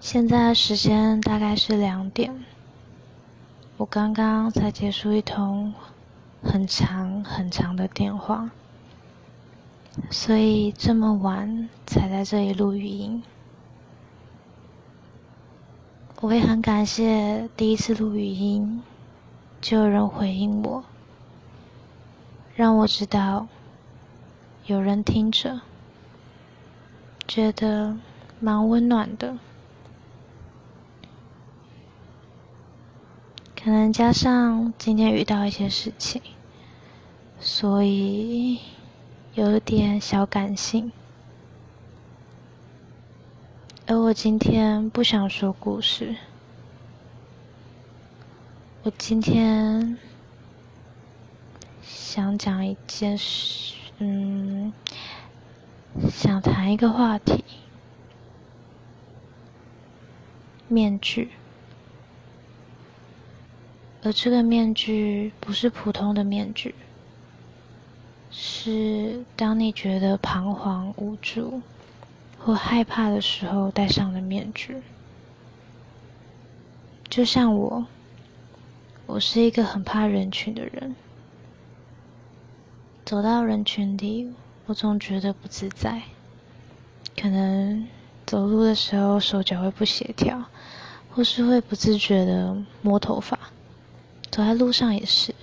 现在时间大概是两点，我刚刚才结束一通很长很长的电话，所以这么晚才在这里录语音。我也很感谢第一次录语音就有人回应我，让我知道有人听着，觉得蛮温暖的。可能加上今天遇到一些事情，所以有点小感性。而我今天不想说故事，我今天想讲一件事，嗯，想谈一个话题，面具。而这个面具不是普通的面具，是当你觉得彷徨无助。或害怕的时候戴上的面具，就像我，我是一个很怕人群的人。走到人群里，我总觉得不自在，可能走路的时候手脚会不协调，或是会不自觉的摸头发。走在路上也是，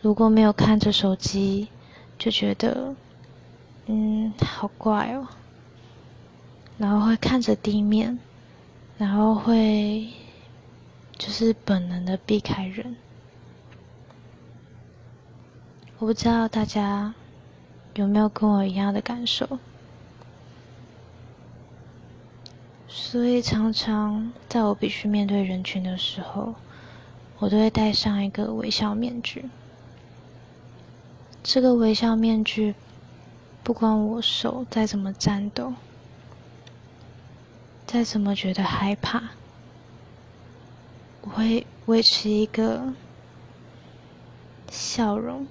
如果没有看着手机，就觉得，嗯，好怪哦。然后会看着地面，然后会就是本能的避开人。我不知道大家有没有跟我一样的感受，所以常常在我必须面对人群的时候，我都会戴上一个微笑面具。这个微笑面具，不管我手再怎么颤抖。再怎么觉得害怕，我会维持一个笑容。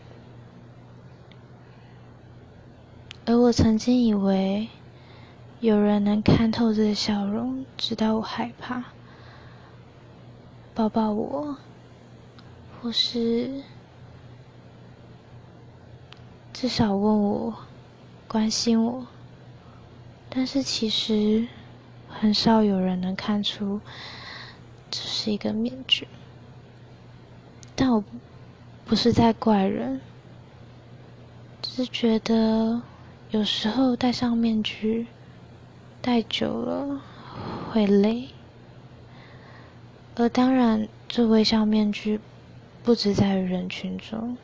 而我曾经以为有人能看透这个笑容，知道我害怕，抱抱我，或是至少问我、关心我。但是其实。很少有人能看出这是一个面具，但我不是在怪人，只是觉得有时候戴上面具戴久了会累，而当然，这微笑面具不只在于人群中。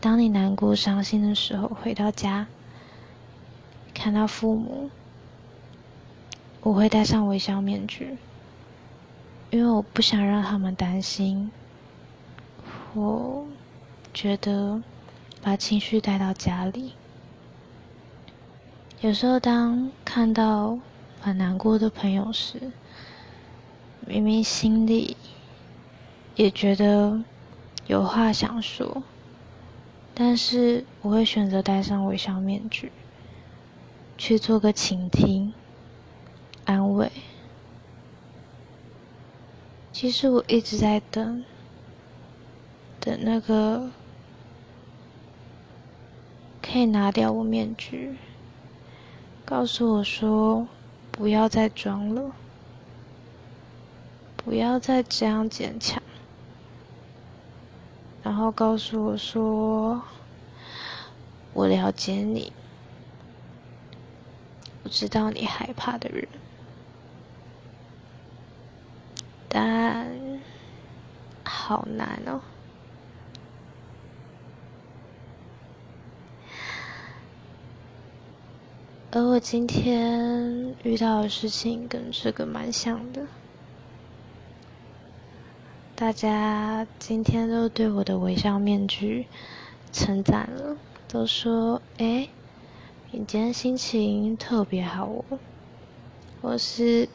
当你难过、伤心的时候，回到家看到父母。我会戴上微笑面具，因为我不想让他们担心。我觉得把情绪带到家里，有时候当看到很难过的朋友时，明明心里也觉得有话想说，但是我会选择戴上微笑面具，去做个倾听。安慰。其实我一直在等，等那个可以拿掉我面具，告诉我说不要再装了，不要再这样坚强，然后告诉我说我了解你，我知道你害怕的人。但好难哦，而我今天遇到的事情跟这个蛮像的。大家今天都对我的微笑面具称赞了，都说：“哎，你今天心情特别好哦。”我是。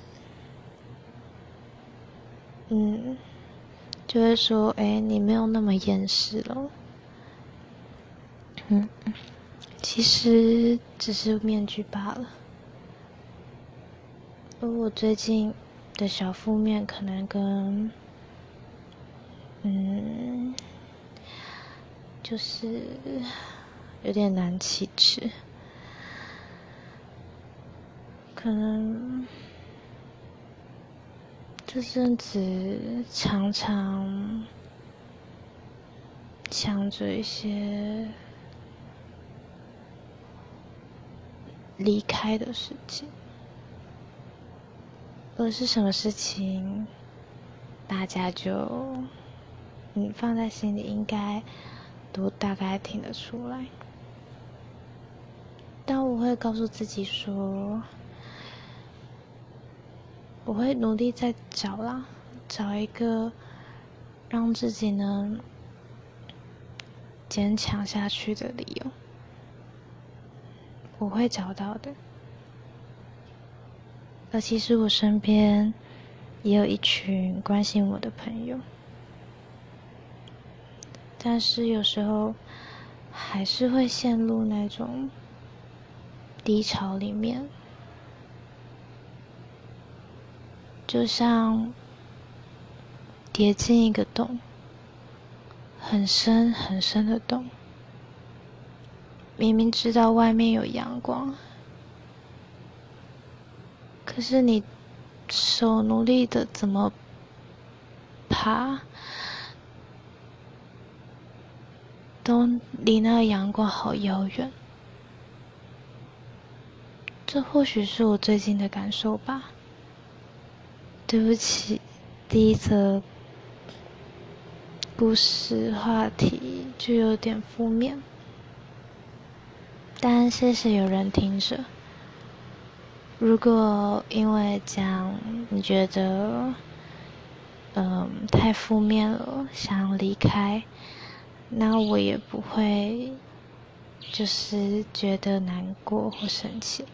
嗯，就会说，哎，你没有那么厌世了。嗯，其实只是面具罢了。我最近的小负面可能跟，嗯，就是有点难启齿，可能这阵子常常想着一些离开的事情。而是什么事情，大家就你放在心里，应该都大概听得出来。但我会告诉自己说，我会努力再找啦，找一个让自己能坚强下去的理由，我会找到的。而其实我身边也有一群关心我的朋友，但是有时候还是会陷入那种低潮里面，就像跌进一个洞，很深很深的洞，明明知道外面有阳光。可是你手努力的怎么爬，都离那个阳光好遥远。这或许是我最近的感受吧。对不起，第一则故事话题就有点负面，但谢谢有人听着。如果因为讲你觉得，嗯，太负面了，想离开，那我也不会，就是觉得难过或生气，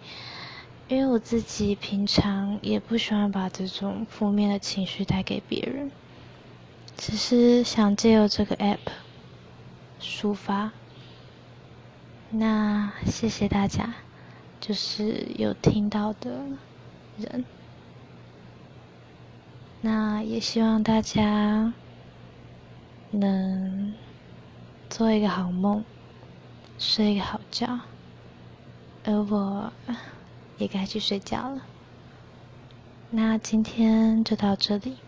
因为我自己平常也不喜欢把这种负面的情绪带给别人，只是想借由这个 app 抒发。那谢谢大家。就是有听到的人，那也希望大家能做一个好梦，睡一个好觉，而我也该去睡觉了。那今天就到这里。